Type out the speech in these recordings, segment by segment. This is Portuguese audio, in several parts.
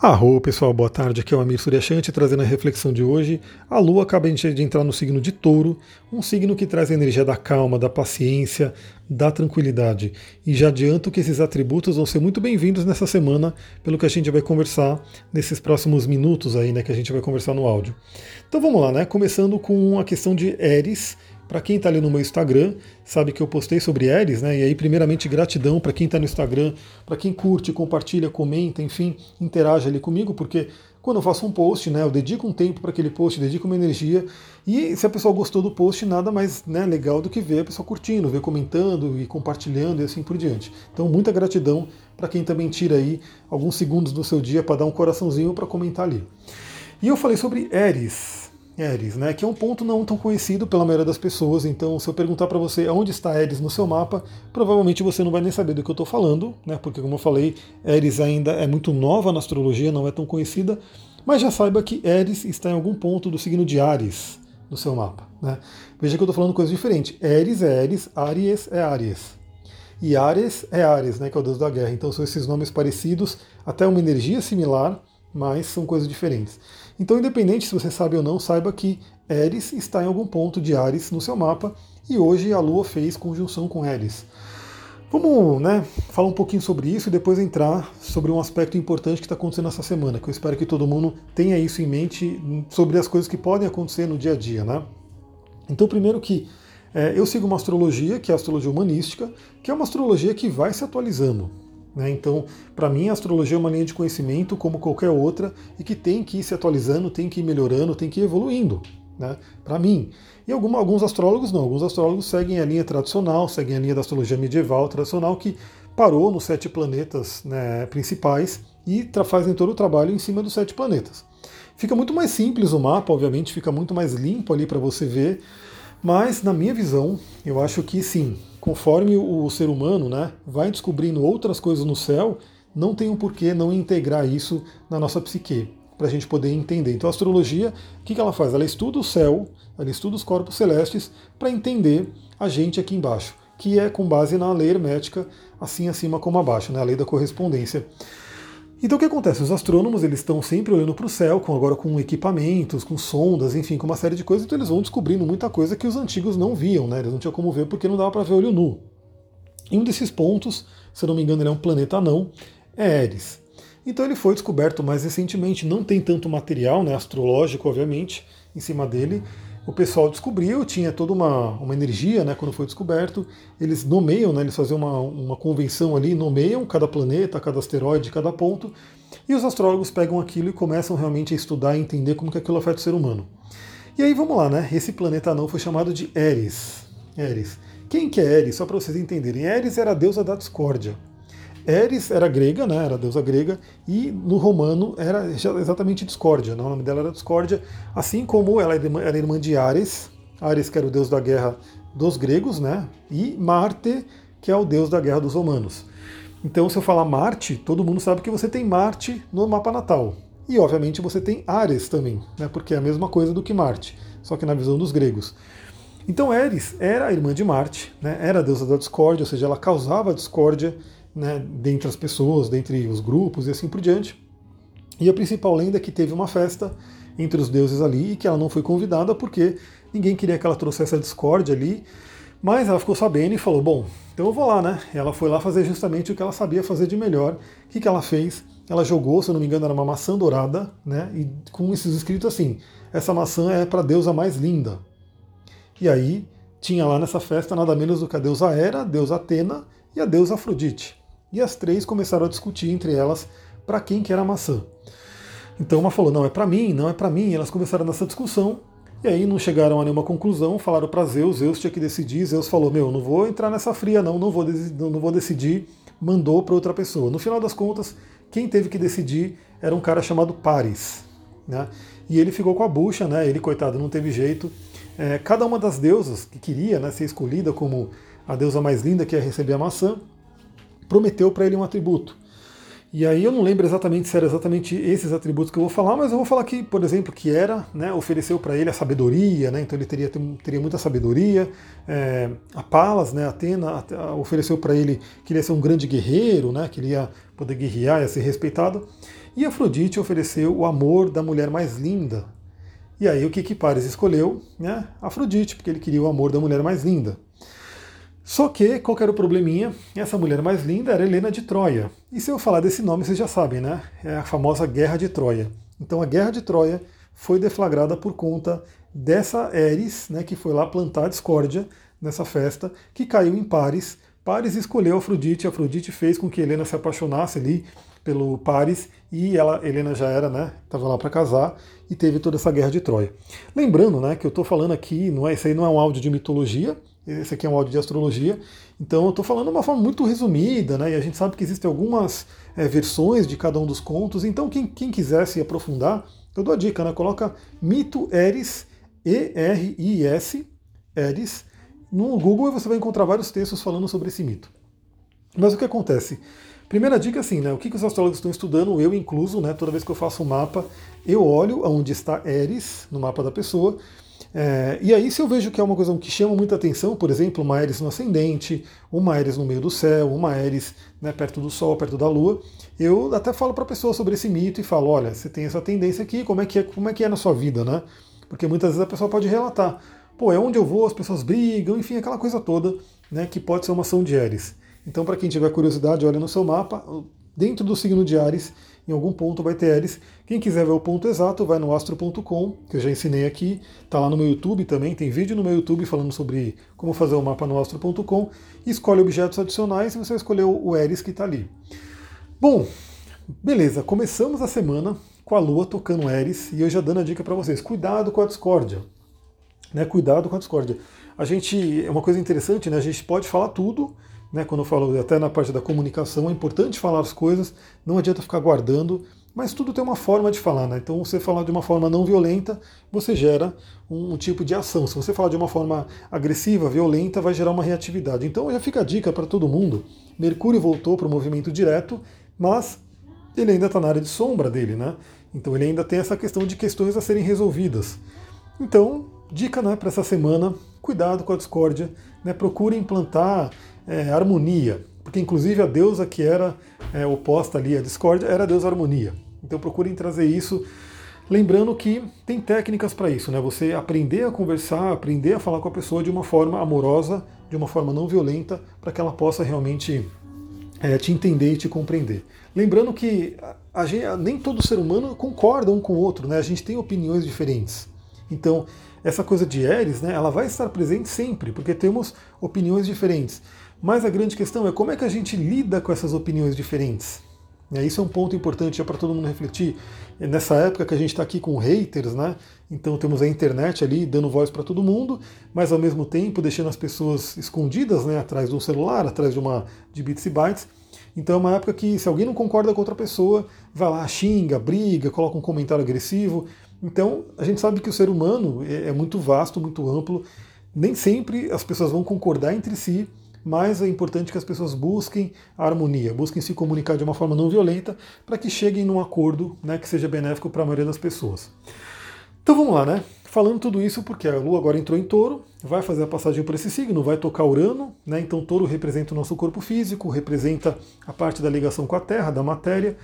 Arro, pessoal, boa tarde. Aqui é o Amir Suryashanti trazendo a reflexão de hoje. A Lua acaba de entrar no signo de Touro, um signo que traz a energia da calma, da paciência, da tranquilidade. E já adianto que esses atributos vão ser muito bem-vindos nessa semana, pelo que a gente vai conversar nesses próximos minutos aí, né, que a gente vai conversar no áudio. Então vamos lá, né? Começando com a questão de Eris, para quem está ali no meu Instagram, sabe que eu postei sobre Ares, né? E aí, primeiramente, gratidão para quem está no Instagram, para quem curte, compartilha, comenta, enfim, interage ali comigo, porque quando eu faço um post, né, eu dedico um tempo para aquele post, dedico uma energia, e se a pessoa gostou do post, nada mais né, legal do que ver a pessoa curtindo, ver comentando e compartilhando e assim por diante. Então, muita gratidão para quem também tira aí alguns segundos do seu dia para dar um coraçãozinho para comentar ali. E eu falei sobre Ares, Eris, né, que é um ponto não tão conhecido pela maioria das pessoas. Então, se eu perguntar para você onde está Eris no seu mapa, provavelmente você não vai nem saber do que eu estou falando, né, porque, como eu falei, Eris ainda é muito nova na astrologia, não é tão conhecida. Mas já saiba que Eris está em algum ponto do signo de Ares no seu mapa. Né? Veja que eu estou falando coisa diferente. Eris é Eris, Aries é Aries. E Ares é Ares, né, que é o deus da guerra. Então são esses nomes parecidos, até uma energia similar, mas são coisas diferentes. Então, independente se você sabe ou não, saiba que Eris está em algum ponto de Ares no seu mapa e hoje a Lua fez conjunção com Eris. Vamos né, falar um pouquinho sobre isso e depois entrar sobre um aspecto importante que está acontecendo essa semana, que eu espero que todo mundo tenha isso em mente sobre as coisas que podem acontecer no dia a dia. Né? Então, primeiro que é, eu sigo uma astrologia, que é a astrologia humanística, que é uma astrologia que vai se atualizando. Né? Então, para mim, a astrologia é uma linha de conhecimento como qualquer outra e que tem que ir se atualizando, tem que ir melhorando, tem que ir evoluindo. Né? Para mim. E alguns astrólogos não, alguns astrólogos seguem a linha tradicional, seguem a linha da astrologia medieval tradicional, que parou nos sete planetas né, principais e fazem todo o trabalho em cima dos sete planetas. Fica muito mais simples o mapa, obviamente, fica muito mais limpo ali para você ver, mas na minha visão, eu acho que sim, conforme o ser humano né, vai descobrindo outras coisas no céu, não tem um porquê não integrar isso na nossa psique, para a gente poder entender. Então a astrologia, o que, que ela faz? Ela estuda o céu, ela estuda os corpos celestes para entender a gente aqui embaixo, que é com base na lei hermética, assim acima como abaixo, né, a lei da correspondência. Então o que acontece? Os astrônomos eles estão sempre olhando para o céu, com, agora com equipamentos, com sondas, enfim, com uma série de coisas, então eles vão descobrindo muita coisa que os antigos não viam, né? Eles não tinham como ver porque não dava para ver olho nu. E um desses pontos, se eu não me engano, ele é um planeta anão, é Eris. Então ele foi descoberto mais recentemente, não tem tanto material né, astrológico, obviamente, em cima dele, o pessoal descobriu, tinha toda uma, uma energia né, quando foi descoberto. Eles nomeiam, né, eles fazem uma, uma convenção ali, nomeiam cada planeta, cada asteroide, cada ponto, e os astrólogos pegam aquilo e começam realmente a estudar e entender como que aquilo afeta o ser humano. E aí vamos lá, né? Esse planeta não foi chamado de Eris. Eris. Quem que é Eris? Só para vocês entenderem. Eris era a deusa da discórdia. Eris era grega, né, era deusa grega, e no romano era exatamente discórdia, né, o nome dela era discórdia, assim como ela era irmã de Ares, Ares que era o deus da guerra dos gregos, né, e Marte, que é o deus da guerra dos romanos. Então, se eu falar Marte, todo mundo sabe que você tem Marte no mapa natal. E, obviamente, você tem Ares também, né, porque é a mesma coisa do que Marte, só que na visão dos gregos. Então, Eris era a irmã de Marte, né, era a deusa da discórdia, ou seja, ela causava discórdia né, dentre as pessoas, dentre os grupos e assim por diante. E a principal lenda é que teve uma festa entre os deuses ali e que ela não foi convidada porque ninguém queria que ela trouxesse a discórdia ali. Mas ela ficou sabendo e falou: Bom, então eu vou lá, né? Ela foi lá fazer justamente o que ela sabia fazer de melhor. O que, que ela fez? Ela jogou, se eu não me engano, era uma maçã dourada, né? E com esses escritos assim: essa maçã é para a deusa mais linda. E aí tinha lá nessa festa nada menos do que a deusa Hera, a deusa Atena e a deusa Afrodite e as três começaram a discutir entre elas para quem que era a maçã. Então uma falou, não é para mim, não é para mim, e elas começaram nessa discussão, e aí não chegaram a nenhuma conclusão, falaram para Zeus, Zeus tinha que decidir, Zeus falou, meu, não vou entrar nessa fria não, não vou, não vou decidir, mandou para outra pessoa. No final das contas, quem teve que decidir era um cara chamado Paris, né? E ele ficou com a bucha, né? Ele, coitado, não teve jeito. É, cada uma das deusas que queria né, ser escolhida como a deusa mais linda que ia receber a maçã, prometeu para ele um atributo. E aí eu não lembro exatamente se era exatamente esses atributos que eu vou falar, mas eu vou falar que, por exemplo, que era, né, ofereceu para ele a sabedoria, né, então ele teria, teria muita sabedoria. É, a Palas, né, Atena, ofereceu para ele que ele ia ser um grande guerreiro, né, que ele ia poder guerrear, ia ser respeitado. E Afrodite ofereceu o amor da mulher mais linda. E aí o que que Paris escolheu? Né? Afrodite, porque ele queria o amor da mulher mais linda. Só que, qual que era o probleminha? Essa mulher mais linda era Helena de Troia. E se eu falar desse nome, vocês já sabem, né? É a famosa Guerra de Troia. Então a Guerra de Troia foi deflagrada por conta dessa Eris, né, que foi lá plantar discórdia nessa festa, que caiu em Paris. Paris escolheu Afrodite, Afrodite fez com que Helena se apaixonasse ali pelo Paris e ela, Helena já era, né, estava lá para casar e teve toda essa guerra de Troia. Lembrando, né, que eu estou falando aqui, não é, isso aí não é um áudio de mitologia, esse aqui é um áudio de astrologia, então eu estou falando de uma forma muito resumida, né? E a gente sabe que existem algumas é, versões de cada um dos contos, então quem, quem quiser se aprofundar, eu dou a dica, né? Coloca mito Eris, E-R-I-S, Eris, no Google e você vai encontrar vários textos falando sobre esse mito. Mas o que acontece? Primeira dica assim, né? O que, que os astrólogos estão estudando, eu incluso, né? Toda vez que eu faço um mapa, eu olho aonde está Eris no mapa da pessoa é, e aí, se eu vejo que é uma coisa que chama muita atenção, por exemplo, uma Ares no ascendente, uma Ares no meio do céu, uma Ares né, perto do Sol, perto da Lua, eu até falo para a pessoa sobre esse mito e falo: olha, você tem essa tendência aqui, como é que é, como é, que é na sua vida, né? Porque muitas vezes a pessoa pode relatar: pô, é onde eu vou, as pessoas brigam, enfim, aquela coisa toda, né, que pode ser uma ação de Ares. Então, para quem tiver curiosidade, olha no seu mapa, dentro do signo de Ares, em algum ponto vai ter Eris. Quem quiser ver o ponto exato, vai no astro.com, que eu já ensinei aqui, tá lá no meu YouTube também, tem vídeo no meu YouTube falando sobre como fazer o mapa no astro.com, escolhe objetos adicionais e você vai escolher o Eris que está ali. Bom, beleza, começamos a semana com a Lua tocando Eris e eu já dando a dica para vocês, cuidado com a discórdia. Né, cuidado com a discórdia. A gente, é uma coisa interessante, né, a gente pode falar tudo, né, quando eu falo até na parte da comunicação, é importante falar as coisas, não adianta ficar guardando, mas tudo tem uma forma de falar, né? Então, você falar de uma forma não violenta, você gera um, um tipo de ação. Se você falar de uma forma agressiva, violenta, vai gerar uma reatividade. Então, já fica a dica para todo mundo: Mercúrio voltou para o movimento direto, mas ele ainda está na área de sombra dele, né? Então, ele ainda tem essa questão de questões a serem resolvidas. Então, dica né, para essa semana: cuidado com a discórdia, né? procure implantar é, harmonia, porque inclusive a deusa que era é, oposta ali à discórdia era a deusa harmonia. Então procurem trazer isso, lembrando que tem técnicas para isso, né? Você aprender a conversar, aprender a falar com a pessoa de uma forma amorosa, de uma forma não violenta, para que ela possa realmente é, te entender e te compreender. Lembrando que a, gente, nem todo ser humano concorda um com o outro, né? A gente tem opiniões diferentes. Então, essa coisa de Eris, né, ela vai estar presente sempre, porque temos opiniões diferentes. Mas a grande questão é como é que a gente lida com essas opiniões diferentes. É, isso é um ponto importante para todo mundo refletir. É nessa época que a gente está aqui com haters, né? Então temos a internet ali dando voz para todo mundo, mas ao mesmo tempo deixando as pessoas escondidas, né? Atrás de um celular, atrás de uma de bits e bytes. Então é uma época que se alguém não concorda com outra pessoa, vai lá, xinga, briga, coloca um comentário agressivo. Então a gente sabe que o ser humano é, é muito vasto, muito amplo. Nem sempre as pessoas vão concordar entre si mas é importante que as pessoas busquem a harmonia, busquem se comunicar de uma forma não violenta para que cheguem num acordo né, que seja benéfico para a maioria das pessoas. Então vamos lá, né? Falando tudo isso porque a Lua agora entrou em touro, vai fazer a passagem por esse signo, vai tocar Urano, né? Então touro representa o nosso corpo físico, representa a parte da ligação com a Terra, da matéria.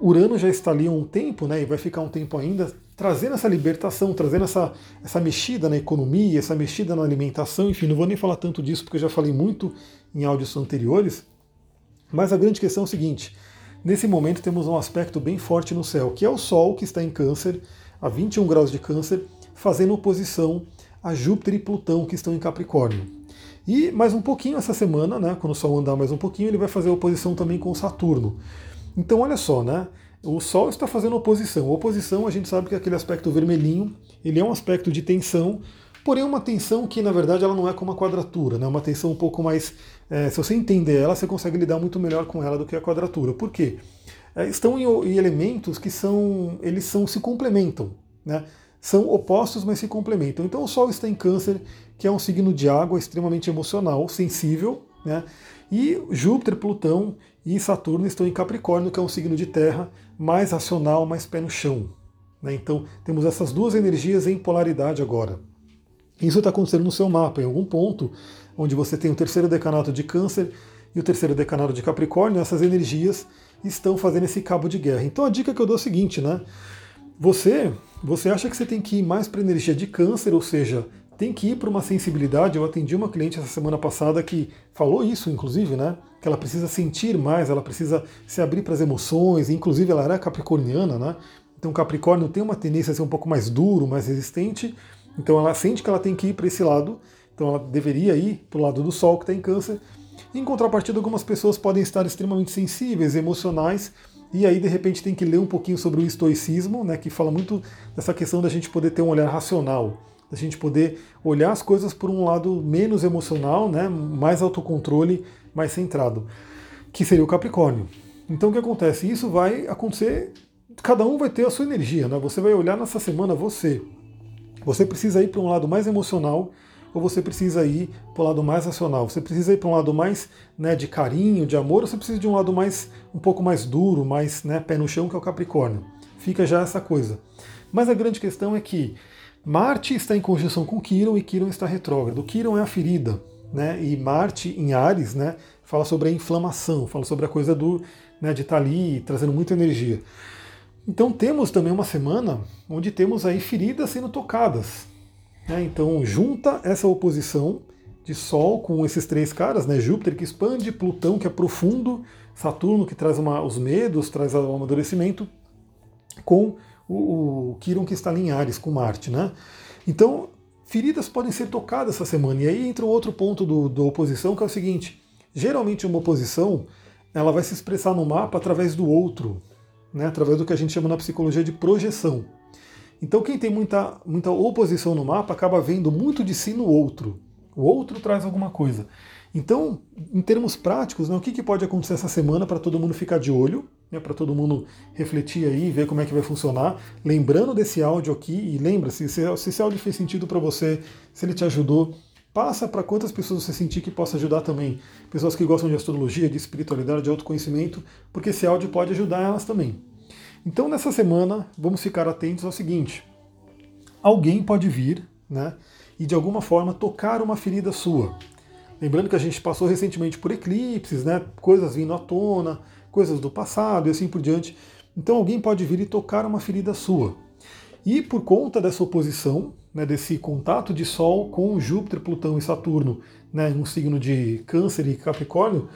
Urano já está ali há um tempo, né? E vai ficar um tempo ainda trazendo essa libertação, trazendo essa, essa mexida na economia, essa mexida na alimentação, enfim, não vou nem falar tanto disso porque eu já falei muito em áudios anteriores, mas a grande questão é o seguinte: nesse momento temos um aspecto bem forte no céu, que é o Sol que está em Câncer, a 21 graus de Câncer, fazendo oposição a Júpiter e Plutão que estão em Capricórnio. E mais um pouquinho essa semana, né, quando o Sol andar mais um pouquinho, ele vai fazer oposição também com Saturno. Então olha só, né? O Sol está fazendo oposição. oposição, a gente sabe que é aquele aspecto vermelhinho, ele é um aspecto de tensão, porém uma tensão que, na verdade, ela não é como a quadratura, né? uma tensão um pouco mais... É, se você entender ela, você consegue lidar muito melhor com ela do que a quadratura. Por quê? É, estão em, em, elementos que são... eles são se complementam, né? São opostos, mas se complementam. Então o Sol está em câncer, que é um signo de água extremamente emocional, sensível, né? E Júpiter, Plutão e Saturno estão em Capricórnio, que é um signo de terra mais racional, mais pé no chão. Né? Então temos essas duas energias em polaridade agora. Isso está acontecendo no seu mapa, em algum ponto, onde você tem o terceiro decanato de Câncer e o terceiro decanato de Capricórnio, essas energias estão fazendo esse cabo de guerra. Então a dica que eu dou é a seguinte, né? Você, você acha que você tem que ir mais para energia de câncer, ou seja, tem que ir para uma sensibilidade. Eu atendi uma cliente essa semana passada que falou isso, inclusive, né? Que ela precisa sentir mais, ela precisa se abrir para as emoções, inclusive ela era capricorniana, né? Então Capricórnio tem uma tendência a ser um pouco mais duro, mais resistente. Então ela sente que ela tem que ir para esse lado. Então ela deveria ir para o lado do Sol que está em câncer. Em contrapartida, algumas pessoas podem estar extremamente sensíveis, emocionais, e aí de repente tem que ler um pouquinho sobre o estoicismo, né, que fala muito dessa questão da gente poder ter um olhar racional, da gente poder olhar as coisas por um lado menos emocional, né, mais autocontrole, mais centrado, que seria o Capricórnio. Então o que acontece? Isso vai acontecer, cada um vai ter a sua energia, né? Você vai olhar nessa semana você. Você precisa ir para um lado mais emocional, ou você precisa ir para o lado mais racional? Você precisa ir para um lado mais né, de carinho, de amor, ou você precisa de um lado mais um pouco mais duro, mais né, pé no chão, que é o Capricórnio? Fica já essa coisa. Mas a grande questão é que Marte está em conjunção com Quiron e Quiron está retrógrado. Quiron é a ferida, né? E Marte em Ares, né, fala sobre a inflamação, fala sobre a coisa do né, de estar tá ali trazendo muita energia. Então temos também uma semana onde temos aí feridas sendo tocadas, né? Então, junta essa oposição de Sol com esses três caras, né? Júpiter que expande, Plutão que é profundo, Saturno que traz uma, os medos, traz o amadurecimento, com o, o que está em Ares, com Marte. Né? Então, feridas podem ser tocadas essa semana. E aí entra um outro ponto do, da oposição, que é o seguinte: geralmente uma oposição ela vai se expressar no mapa através do outro, né? através do que a gente chama na psicologia de projeção. Então quem tem muita, muita oposição no mapa acaba vendo muito de si no outro. O outro traz alguma coisa. Então, em termos práticos, né, o que, que pode acontecer essa semana para todo mundo ficar de olho, né, para todo mundo refletir aí, ver como é que vai funcionar. Lembrando desse áudio aqui, e lembra-se, se, se esse áudio fez sentido para você, se ele te ajudou, passa para quantas pessoas você sentir que possa ajudar também. Pessoas que gostam de astrologia, de espiritualidade, de autoconhecimento, porque esse áudio pode ajudar elas também. Então, nessa semana, vamos ficar atentos ao seguinte: alguém pode vir né, e de alguma forma tocar uma ferida sua. Lembrando que a gente passou recentemente por eclipses, né, coisas vindo à tona, coisas do passado e assim por diante. Então, alguém pode vir e tocar uma ferida sua. E por conta dessa oposição, né, desse contato de Sol com Júpiter, Plutão e Saturno, né, no signo de Câncer e Capricórnio,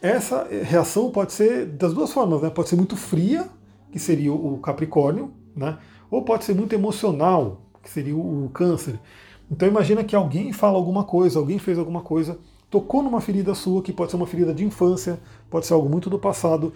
essa reação pode ser das duas formas, né? Pode ser muito fria, que seria o Capricórnio, né? ou pode ser muito emocional, que seria o Câncer. Então imagina que alguém fala alguma coisa, alguém fez alguma coisa, tocou numa ferida sua, que pode ser uma ferida de infância, pode ser algo muito do passado,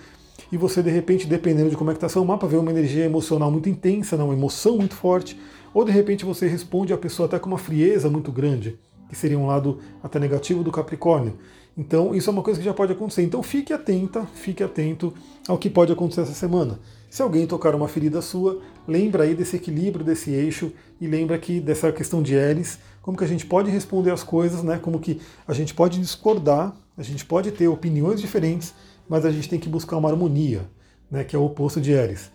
e você de repente, dependendo de como é que está seu mapa, vê uma energia emocional muito intensa, né? uma emoção muito forte, ou de repente você responde a pessoa até com uma frieza muito grande, que seria um lado até negativo do Capricórnio. Então, isso é uma coisa que já pode acontecer. Então, fique atenta, fique atento ao que pode acontecer essa semana. Se alguém tocar uma ferida sua, lembra aí desse equilíbrio, desse eixo, e lembra que dessa questão de Eris, como que a gente pode responder as coisas, né? Como que a gente pode discordar, a gente pode ter opiniões diferentes, mas a gente tem que buscar uma harmonia, né? Que é o oposto de Eris.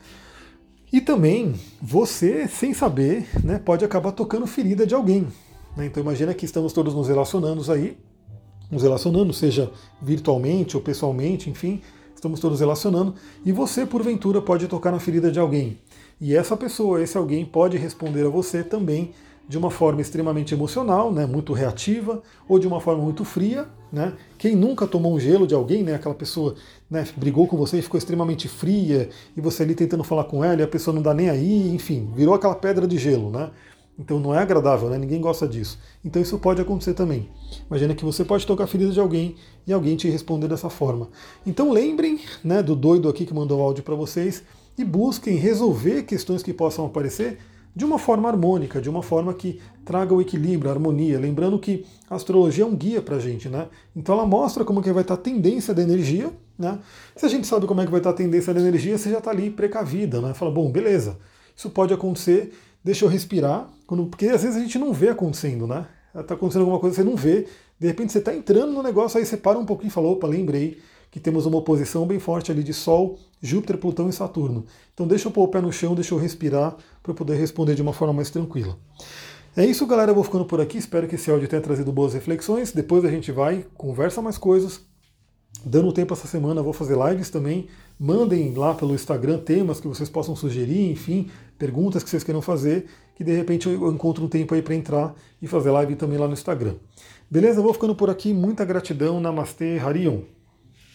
E também, você, sem saber, né, pode acabar tocando ferida de alguém. Né? Então imagina que estamos todos nos relacionando aí, nos relacionando, seja virtualmente ou pessoalmente, enfim, estamos todos relacionando, e você, porventura, pode tocar na ferida de alguém. E essa pessoa, esse alguém, pode responder a você também de uma forma extremamente emocional, né, muito reativa, ou de uma forma muito fria. Né? Quem nunca tomou um gelo de alguém, né, aquela pessoa né, brigou com você e ficou extremamente fria, e você ali tentando falar com ela e a pessoa não dá nem aí, enfim, virou aquela pedra de gelo. Né? Então não é agradável, né? ninguém gosta disso. Então isso pode acontecer também. Imagina que você pode tocar a ferida de alguém e alguém te responder dessa forma. Então lembrem né, do doido aqui que mandou o áudio para vocês e busquem resolver questões que possam aparecer de uma forma harmônica, de uma forma que traga o equilíbrio, a harmonia. Lembrando que a astrologia é um guia para a gente, né? Então ela mostra como que vai estar a tendência da energia, né? Se a gente sabe como é que vai estar a tendência da energia, você já está ali precavida, né? Fala, bom, beleza, isso pode acontecer deixa eu respirar, quando, porque às vezes a gente não vê acontecendo, né? Está acontecendo alguma coisa, você não vê, de repente você está entrando no negócio, aí você para um pouquinho e fala, opa, lembrei que temos uma oposição bem forte ali de Sol, Júpiter, Plutão e Saturno. Então deixa eu pôr o pé no chão, deixa eu respirar para poder responder de uma forma mais tranquila. É isso, galera. Eu vou ficando por aqui. Espero que esse áudio tenha trazido boas reflexões. Depois a gente vai, conversa mais coisas. Dando tempo essa semana, vou fazer lives também. Mandem lá pelo Instagram temas que vocês possam sugerir, enfim, perguntas que vocês queiram fazer, que de repente eu encontro um tempo aí para entrar e fazer live também lá no Instagram. Beleza? Vou ficando por aqui. Muita gratidão. Namastê, Harion.